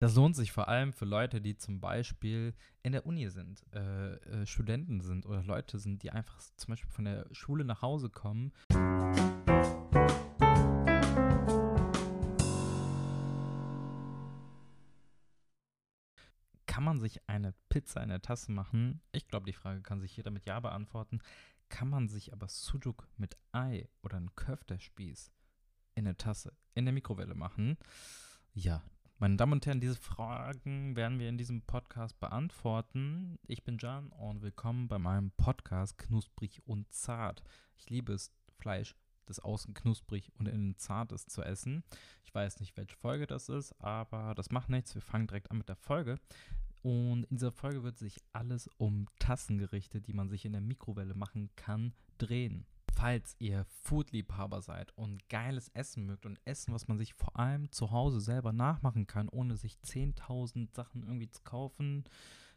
Das lohnt sich vor allem für Leute, die zum Beispiel in der Uni sind, äh, äh, Studenten sind oder Leute sind, die einfach zum Beispiel von der Schule nach Hause kommen. Kann man sich eine Pizza in der Tasse machen? Ich glaube, die Frage kann sich jeder mit Ja beantworten. Kann man sich aber Sujuk mit Ei oder einen Köfterspieß in der Tasse, in der Mikrowelle machen? Ja, meine Damen und Herren, diese Fragen werden wir in diesem Podcast beantworten. Ich bin Jan und willkommen bei meinem Podcast Knusprig und Zart. Ich liebe es, Fleisch, das außen knusprig und innen zart ist, zu essen. Ich weiß nicht, welche Folge das ist, aber das macht nichts. Wir fangen direkt an mit der Folge. Und in dieser Folge wird sich alles um Tassengerichte, die man sich in der Mikrowelle machen kann, drehen falls ihr Foodliebhaber seid und geiles Essen mögt und Essen, was man sich vor allem zu Hause selber nachmachen kann, ohne sich 10.000 Sachen irgendwie zu kaufen,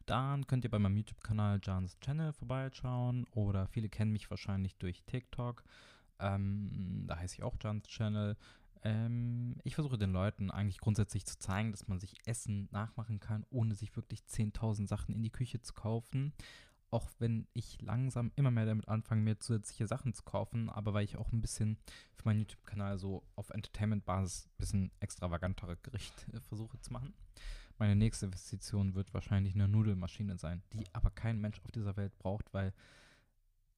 dann könnt ihr bei meinem YouTube-Kanal Jans Channel vorbeischauen oder viele kennen mich wahrscheinlich durch TikTok. Ähm, da heiße ich auch Jans Channel. Ähm, ich versuche den Leuten eigentlich grundsätzlich zu zeigen, dass man sich Essen nachmachen kann, ohne sich wirklich 10.000 Sachen in die Küche zu kaufen auch wenn ich langsam immer mehr damit anfange, mir zusätzliche Sachen zu kaufen, aber weil ich auch ein bisschen für meinen YouTube-Kanal so auf Entertainment-Basis ein bisschen extravagantere Gerichte versuche zu machen. Meine nächste Investition wird wahrscheinlich eine Nudelmaschine sein, die aber kein Mensch auf dieser Welt braucht, weil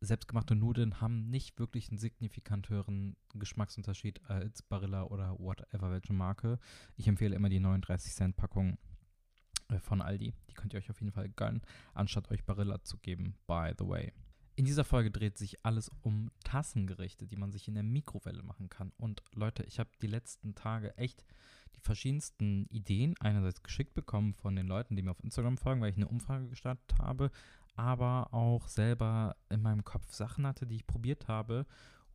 selbstgemachte Nudeln haben nicht wirklich einen signifikant höheren Geschmacksunterschied als Barilla oder whatever welche Marke. Ich empfehle immer die 39 Cent Packung äh, von Aldi. Die könnt ihr euch auf jeden Fall gönnen, anstatt euch Barilla zu geben, by the way. In dieser Folge dreht sich alles um Tassengerichte, die man sich in der Mikrowelle machen kann. Und Leute, ich habe die letzten Tage echt die verschiedensten Ideen einerseits geschickt bekommen von den Leuten, die mir auf Instagram folgen, weil ich eine Umfrage gestartet habe, aber auch selber in meinem Kopf Sachen hatte, die ich probiert habe.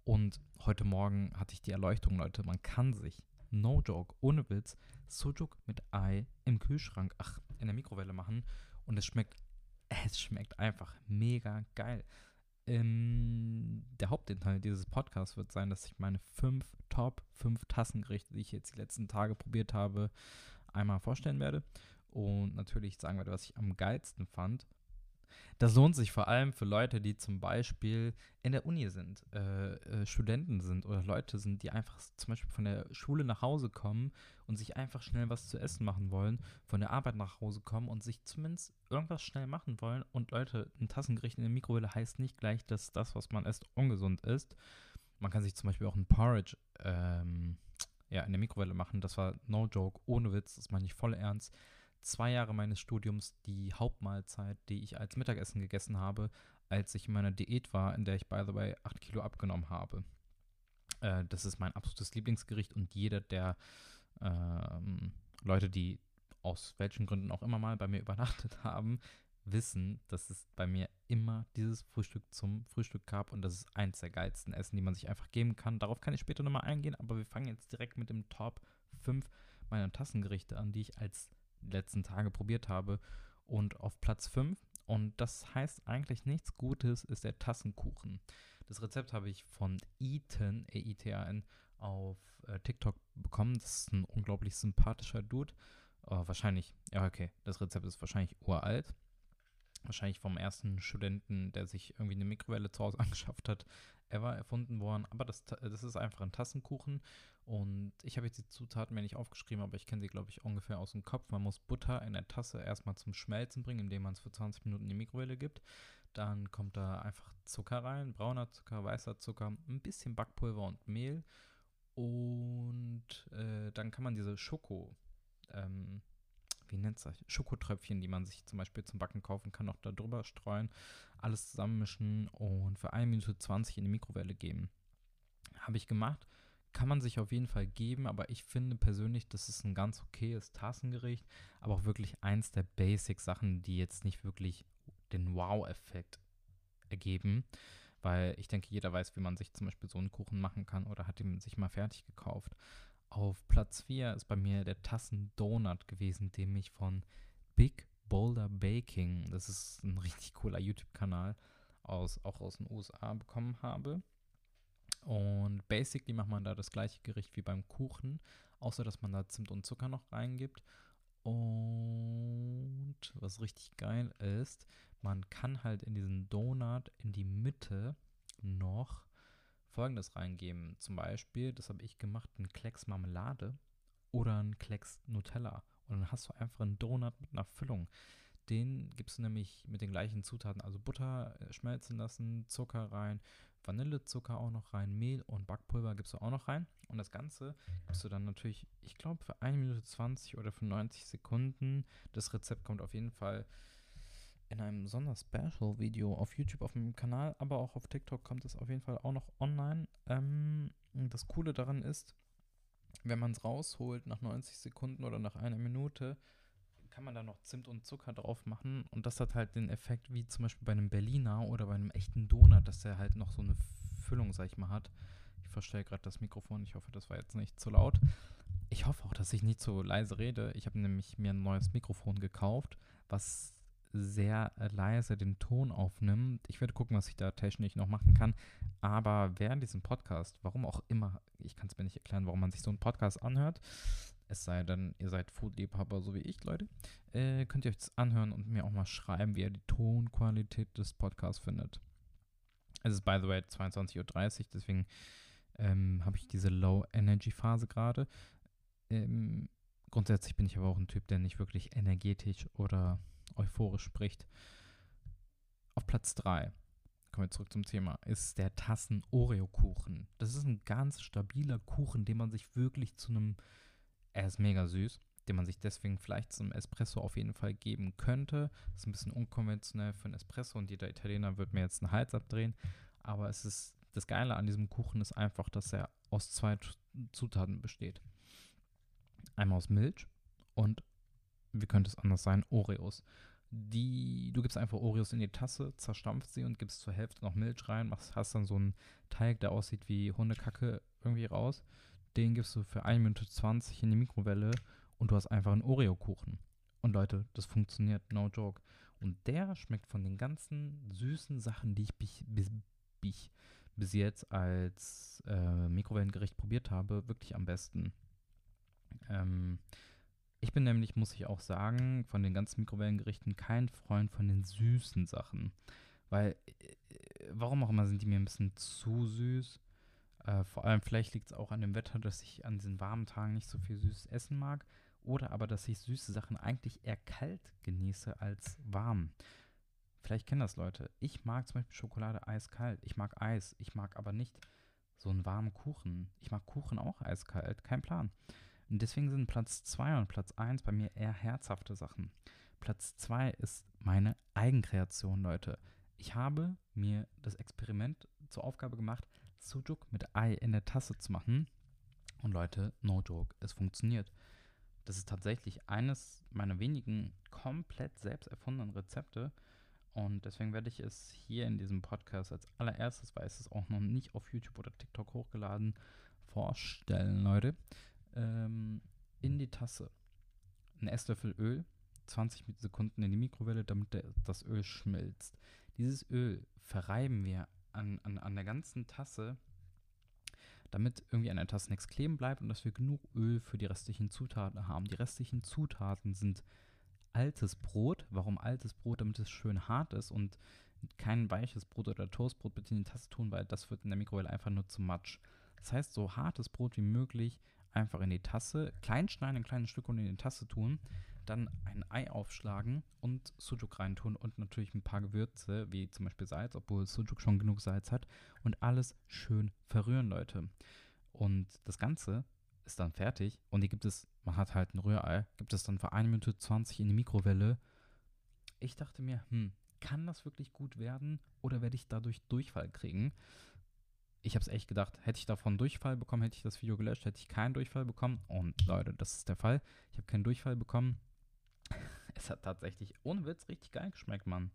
Und heute Morgen hatte ich die Erleuchtung, Leute, man kann sich no joke, ohne Witz, Sujuk mit Ei im Kühlschrank, ach, in der Mikrowelle machen und es schmeckt, es schmeckt einfach mega geil. Ähm, der Hauptinhalt dieses Podcasts wird sein, dass ich meine fünf Top 5 Tassengerichte, die ich jetzt die letzten Tage probiert habe, einmal vorstellen werde und natürlich sagen werde, was ich am geilsten fand das lohnt sich vor allem für Leute, die zum Beispiel in der Uni sind, äh, äh, Studenten sind oder Leute sind, die einfach zum Beispiel von der Schule nach Hause kommen und sich einfach schnell was zu essen machen wollen, von der Arbeit nach Hause kommen und sich zumindest irgendwas schnell machen wollen. Und Leute, ein Tassengericht in der Mikrowelle heißt nicht gleich, dass das, was man isst, ungesund ist. Man kann sich zum Beispiel auch ein Porridge ähm, ja, in der Mikrowelle machen. Das war no joke, ohne Witz, das meine ich voll ernst zwei Jahre meines Studiums die Hauptmahlzeit, die ich als Mittagessen gegessen habe, als ich in meiner Diät war, in der ich, by the way, 8 Kilo abgenommen habe. Äh, das ist mein absolutes Lieblingsgericht und jeder der ähm, Leute, die aus welchen Gründen auch immer mal bei mir übernachtet haben, wissen, dass es bei mir immer dieses Frühstück zum Frühstück gab und das ist eins der geilsten Essen, die man sich einfach geben kann. Darauf kann ich später nochmal eingehen, aber wir fangen jetzt direkt mit dem Top 5 meiner Tassengerichte an, die ich als letzten Tage probiert habe. Und auf Platz 5, und das heißt eigentlich nichts Gutes, ist der Tassenkuchen. Das Rezept habe ich von Eaton, E-I-T-A-N, auf äh, TikTok bekommen. Das ist ein unglaublich sympathischer Dude. Uh, wahrscheinlich, ja, okay, das Rezept ist wahrscheinlich uralt. Wahrscheinlich vom ersten Studenten, der sich irgendwie eine Mikrowelle zu Hause angeschafft hat, ever erfunden worden. Aber das, das ist einfach ein Tassenkuchen. Und ich habe jetzt die Zutaten mir nicht aufgeschrieben, aber ich kenne sie, glaube ich, ungefähr aus dem Kopf. Man muss Butter in der Tasse erstmal zum Schmelzen bringen, indem man es für 20 Minuten in die Mikrowelle gibt. Dann kommt da einfach Zucker rein, brauner Zucker, weißer Zucker, ein bisschen Backpulver und Mehl. Und äh, dann kann man diese Schoko, ähm, wie nennt es Schokotröpfchen, die man sich zum Beispiel zum Backen kaufen kann, noch da drüber streuen, alles zusammenmischen und für 1 Minute 20 in die Mikrowelle geben. Habe ich gemacht. Kann man sich auf jeden Fall geben, aber ich finde persönlich, das ist ein ganz okayes Tassengericht, aber auch wirklich eins der Basic-Sachen, die jetzt nicht wirklich den Wow-Effekt ergeben, weil ich denke, jeder weiß, wie man sich zum Beispiel so einen Kuchen machen kann oder hat ihn sich mal fertig gekauft. Auf Platz 4 ist bei mir der Tassen-Donut gewesen, den ich von Big Boulder Baking, das ist ein richtig cooler YouTube-Kanal, aus, auch aus den USA bekommen habe. Und basically macht man da das gleiche Gericht wie beim Kuchen, außer dass man da Zimt und Zucker noch reingibt. Und was richtig geil ist, man kann halt in diesen Donut in die Mitte noch Folgendes reingeben. Zum Beispiel, das habe ich gemacht, ein Klecks Marmelade oder ein Klecks Nutella. Und dann hast du einfach einen Donut mit einer Füllung. Den gibst du nämlich mit den gleichen Zutaten, also Butter äh, schmelzen lassen, Zucker rein, Vanillezucker auch noch rein, Mehl und Backpulver gibst du auch noch rein. Und das Ganze gibst du dann natürlich, ich glaube, für 1 Minute 20 oder für 90 Sekunden. Das Rezept kommt auf jeden Fall in einem Sonder-Special-Video auf YouTube auf meinem Kanal, aber auch auf TikTok kommt es auf jeden Fall auch noch online. Ähm, das Coole daran ist, wenn man es rausholt nach 90 Sekunden oder nach einer Minute, kann man da noch Zimt und Zucker drauf machen und das hat halt den Effekt wie zum Beispiel bei einem Berliner oder bei einem echten Donut, dass der halt noch so eine Füllung, sag ich mal, hat. Ich verstelle gerade das Mikrofon, ich hoffe, das war jetzt nicht zu laut. Ich hoffe auch, dass ich nicht so leise rede. Ich habe nämlich mir ein neues Mikrofon gekauft, was sehr leise den Ton aufnimmt. Ich werde gucken, was ich da technisch noch machen kann. Aber während diesem Podcast, warum auch immer, ich kann es mir nicht erklären, warum man sich so einen Podcast anhört, es sei denn, ihr seid Foodliebhaber, so wie ich, Leute, äh, könnt ihr euch das anhören und mir auch mal schreiben, wie ihr die Tonqualität des Podcasts findet. Es ist, by the way, 22.30 Uhr, deswegen ähm, habe ich diese Low-Energy-Phase gerade. Ähm, grundsätzlich bin ich aber auch ein Typ, der nicht wirklich energetisch oder euphorisch spricht. Auf Platz 3, kommen wir zurück zum Thema, ist der Tassen-Oreo-Kuchen. Das ist ein ganz stabiler Kuchen, den man sich wirklich zu einem, er ist mega süß, den man sich deswegen vielleicht zum Espresso auf jeden Fall geben könnte. Das ist ein bisschen unkonventionell für einen Espresso und jeder Italiener wird mir jetzt einen Hals abdrehen. Aber es ist, das Geile an diesem Kuchen ist einfach, dass er aus zwei Zutaten besteht. Einmal aus Milch und wie könnte es anders sein, Oreos. Die, du gibst einfach Oreos in die Tasse, zerstampft sie und gibst zur Hälfte noch Milch rein, machst, hast dann so einen Teig, der aussieht wie Hundekacke irgendwie raus. Den gibst du für 1 Minute 20 in die Mikrowelle und du hast einfach einen Oreo-Kuchen. Und Leute, das funktioniert, no joke. Und der schmeckt von den ganzen süßen Sachen, die ich bis, bis, bis, bis jetzt als äh, Mikrowellengericht probiert habe, wirklich am besten. Ähm, ich bin nämlich, muss ich auch sagen, von den ganzen Mikrowellengerichten kein Freund von den süßen Sachen. Weil, äh, warum auch immer, sind die mir ein bisschen zu süß. Äh, vor allem, vielleicht liegt es auch an dem Wetter, dass ich an diesen warmen Tagen nicht so viel süßes Essen mag. Oder aber, dass ich süße Sachen eigentlich eher kalt genieße als warm. Vielleicht kennen das Leute. Ich mag zum Beispiel Schokolade eiskalt. Ich mag Eis. Ich mag aber nicht so einen warmen Kuchen. Ich mag Kuchen auch eiskalt. Kein Plan. Und deswegen sind Platz 2 und Platz 1 bei mir eher herzhafte Sachen. Platz 2 ist meine Eigenkreation, Leute. Ich habe mir das Experiment zur Aufgabe gemacht, Sujuk mit Ei in der Tasse zu machen. Und Leute, no joke, es funktioniert. Das ist tatsächlich eines meiner wenigen komplett selbst erfundenen Rezepte. Und deswegen werde ich es hier in diesem Podcast als allererstes, weil es ist auch noch nicht auf YouTube oder TikTok hochgeladen, vorstellen, Leute ähm, in die Tasse einen Esslöffel Öl, 20 Sekunden in die Mikrowelle, damit der, das Öl schmilzt. Dieses Öl verreiben wir an, an, an der ganzen Tasse, damit irgendwie an der Tasse nichts kleben bleibt und dass wir genug Öl für die restlichen Zutaten haben. Die restlichen Zutaten sind altes Brot. Warum altes Brot? Damit es schön hart ist und kein weiches Brot oder Toastbrot bitte in die Tasse tun, weil das wird in der Mikrowelle einfach nur zu matsch. Das heißt, so hartes Brot wie möglich einfach in die Tasse, klein schneiden, ein kleines Stück und in die Tasse tun, dann ein Ei aufschlagen und Sujuk reintun und natürlich ein paar Gewürze, wie zum Beispiel Salz, obwohl Sujuk schon genug Salz hat und alles schön verrühren, Leute. Und das Ganze ist dann fertig und die gibt es, man hat halt ein Rührei, gibt es dann für 1 Minute 20 in die Mikrowelle. Ich dachte mir, hm, kann das wirklich gut werden oder werde ich dadurch Durchfall kriegen? Ich habe es echt gedacht, hätte ich davon Durchfall bekommen, hätte ich das Video gelöscht, hätte ich keinen Durchfall bekommen. Und Leute, das ist der Fall. Ich habe keinen Durchfall bekommen. Es hat tatsächlich ohne Witz richtig geil geschmeckt, Mann.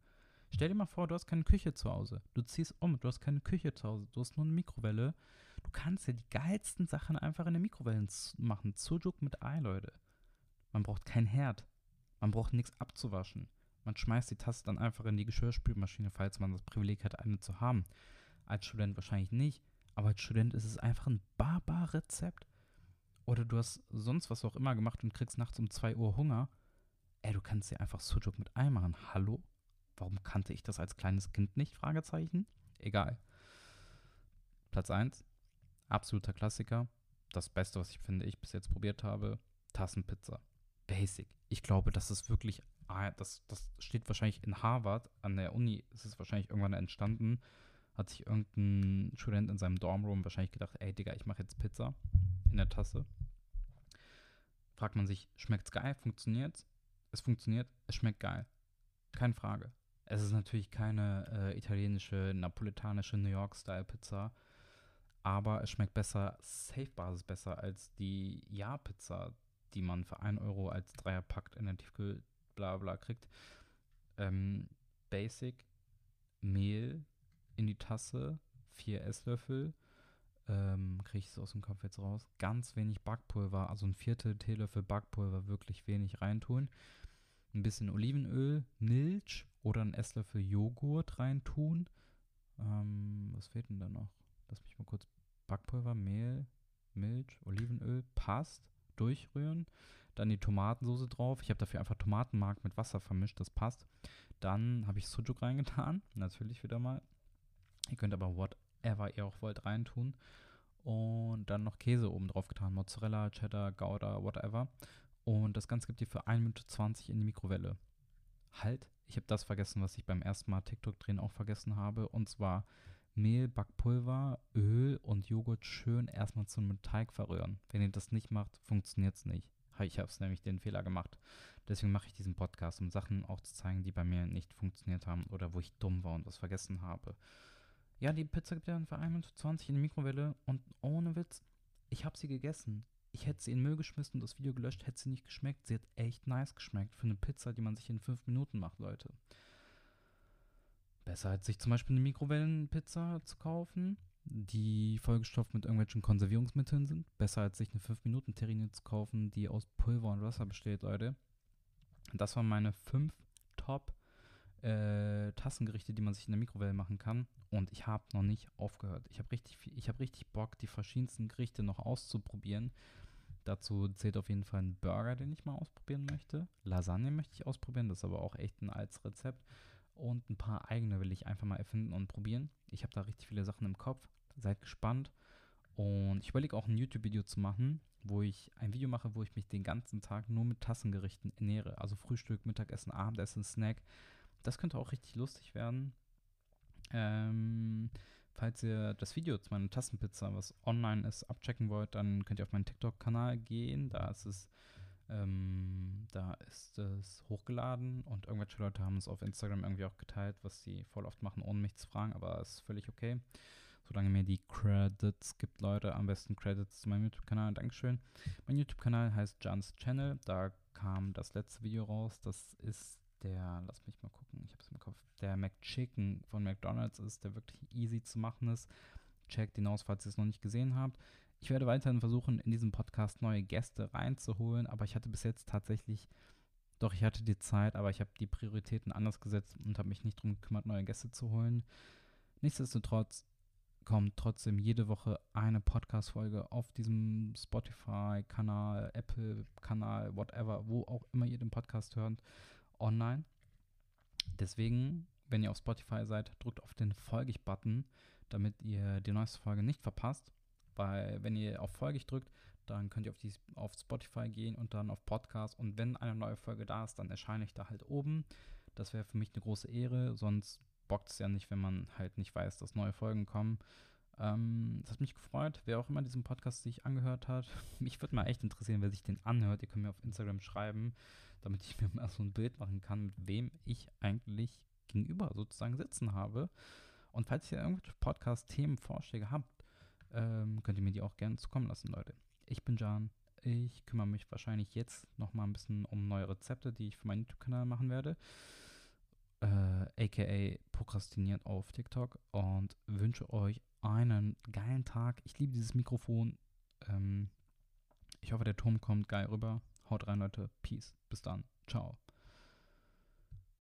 Stell dir mal vor, du hast keine Küche zu Hause. Du ziehst um, du hast keine Küche zu Hause. Du hast nur eine Mikrowelle. Du kannst ja die geilsten Sachen einfach in der Mikrowelle machen. Sujuk mit Ei, Leute. Man braucht kein Herd. Man braucht nichts abzuwaschen. Man schmeißt die Tasse dann einfach in die Geschirrspülmaschine, falls man das Privileg hat, eine zu haben. Als Student wahrscheinlich nicht, aber als Student ist es einfach ein Barbar-Rezept. Oder du hast sonst was auch immer gemacht und kriegst nachts um 2 Uhr Hunger. ey, du kannst dir einfach Sujuk mit Ei machen. Hallo? Warum kannte ich das als kleines Kind nicht? Fragezeichen. Egal. Platz 1. Absoluter Klassiker. Das Beste, was ich finde, ich bis jetzt probiert habe. Tassenpizza. Basic. Ich glaube, das ist wirklich, ah, das, das steht wahrscheinlich in Harvard, an der Uni ist es wahrscheinlich irgendwann entstanden. Hat sich irgendein Student in seinem Dormroom wahrscheinlich gedacht, ey Digga, ich mache jetzt Pizza in der Tasse. Fragt man sich, schmeckt's geil? Funktioniert's? Es funktioniert, es schmeckt geil. Keine Frage. Es ist natürlich keine äh, italienische, napoletanische New York-Style-Pizza, aber es schmeckt besser, Safe-Basis besser als die Ja-Pizza, die man für 1 Euro als Dreier packt in der Tiefkühl, bla bla kriegt. Ähm, Basic, Mehl in die Tasse, 4 Esslöffel, ähm, kriege ich es aus dem Kopf jetzt raus. Ganz wenig Backpulver, also ein Viertel Teelöffel Backpulver, wirklich wenig reintun. Ein bisschen Olivenöl, Milch oder ein Esslöffel Joghurt reintun. Ähm, was fehlt denn da noch? Lass mich mal kurz. Backpulver, Mehl, Milch, Olivenöl, passt. Durchrühren. Dann die Tomatensoße drauf. Ich habe dafür einfach Tomatenmark mit Wasser vermischt, das passt. Dann habe ich Sujuk reingetan, natürlich wieder mal. Ihr könnt aber whatever ihr auch wollt reintun. Und dann noch Käse oben drauf getan. Mozzarella, Cheddar, Gouda, whatever. Und das Ganze gibt ihr für 1 Minute 20 in die Mikrowelle. Halt, ich habe das vergessen, was ich beim ersten Mal TikTok drehen auch vergessen habe. Und zwar Mehl, Backpulver, Öl und Joghurt schön erstmal zu einem Teig verrühren. Wenn ihr das nicht macht, funktioniert es nicht. Ich habe es nämlich den Fehler gemacht. Deswegen mache ich diesen Podcast, um Sachen auch zu zeigen, die bei mir nicht funktioniert haben oder wo ich dumm war und was vergessen habe. Ja, die Pizza gibt ja dann für 1 Minute 20 in die Mikrowelle und ohne Witz, ich habe sie gegessen. Ich hätte sie in den Müll geschmissen und das Video gelöscht, hätte sie nicht geschmeckt. Sie hat echt nice geschmeckt für eine Pizza, die man sich in 5 Minuten macht, Leute. Besser als sich zum Beispiel eine Mikrowellenpizza zu kaufen, die vollgestopft mit irgendwelchen Konservierungsmitteln sind. Besser als sich eine 5-Minuten-Terrine zu kaufen, die aus Pulver und Wasser besteht, Leute. Das waren meine 5 Top äh, Tassengerichte, die man sich in der Mikrowelle machen kann. Und ich habe noch nicht aufgehört. Ich habe richtig, ich hab richtig Bock, die verschiedensten Gerichte noch auszuprobieren. Dazu zählt auf jeden Fall ein Burger, den ich mal ausprobieren möchte. Lasagne möchte ich ausprobieren, das ist aber auch echt ein altes Rezept. Und ein paar eigene will ich einfach mal erfinden und probieren. Ich habe da richtig viele Sachen im Kopf. Seid gespannt. Und ich überlege auch ein YouTube-Video zu machen, wo ich ein Video mache, wo ich mich den ganzen Tag nur mit Tassengerichten ernähre. Also Frühstück, Mittagessen, Abendessen, Snack. Das könnte auch richtig lustig werden. Ähm, falls ihr das Video zu meiner Tassenpizza, was online ist, abchecken wollt, dann könnt ihr auf meinen TikTok-Kanal gehen. Da ist es ähm, da ist es hochgeladen und irgendwelche Leute haben es auf Instagram irgendwie auch geteilt, was sie voll oft machen, ohne mich zu fragen, aber ist völlig okay. Solange mir die Credits gibt, Leute, am besten Credits zu meinem YouTube-Kanal. Dankeschön. Mein YouTube-Kanal heißt Johns Channel. Da kam das letzte Video raus. Das ist der, lass mich mal gucken, ich habe es im Kopf, der McChicken von McDonalds ist, der wirklich easy zu machen ist. Checkt ihn aus, falls ihr es noch nicht gesehen habt. Ich werde weiterhin versuchen, in diesem Podcast neue Gäste reinzuholen, aber ich hatte bis jetzt tatsächlich, doch ich hatte die Zeit, aber ich habe die Prioritäten anders gesetzt und habe mich nicht darum gekümmert, neue Gäste zu holen. Nichtsdestotrotz kommt trotzdem jede Woche eine Podcast-Folge auf diesem Spotify-Kanal, Apple-Kanal, whatever, wo auch immer ihr den Podcast hört, online. Deswegen, wenn ihr auf Spotify seid, drückt auf den Folge-Button, damit ihr die neueste Folge nicht verpasst. Weil wenn ihr auf Folge drückt, dann könnt ihr auf, die, auf Spotify gehen und dann auf Podcast. Und wenn eine neue Folge da ist, dann erscheine ich da halt oben. Das wäre für mich eine große Ehre. Sonst bockt es ja nicht, wenn man halt nicht weiß, dass neue Folgen kommen. Ähm, das hat mich gefreut, wer auch immer diesen Podcast sich angehört hat. Mich würde mal echt interessieren, wer sich den anhört. Ihr könnt mir auf Instagram schreiben, damit ich mir mal so ein Bild machen kann, mit wem ich eigentlich gegenüber sozusagen sitzen habe. Und falls ihr irgendwelche Podcast-Themen, Vorschläge habt, ähm, könnt ihr mir die auch gerne zukommen lassen, Leute. Ich bin Jan. Ich kümmere mich wahrscheinlich jetzt noch mal ein bisschen um neue Rezepte, die ich für meinen YouTube-Kanal machen werde. Äh, aka prokrastiniert auf TikTok und wünsche euch einen geilen Tag. Ich liebe dieses Mikrofon. Ähm, ich hoffe, der Turm kommt geil rüber. Haut rein, Leute. Peace. Bis dann. Ciao.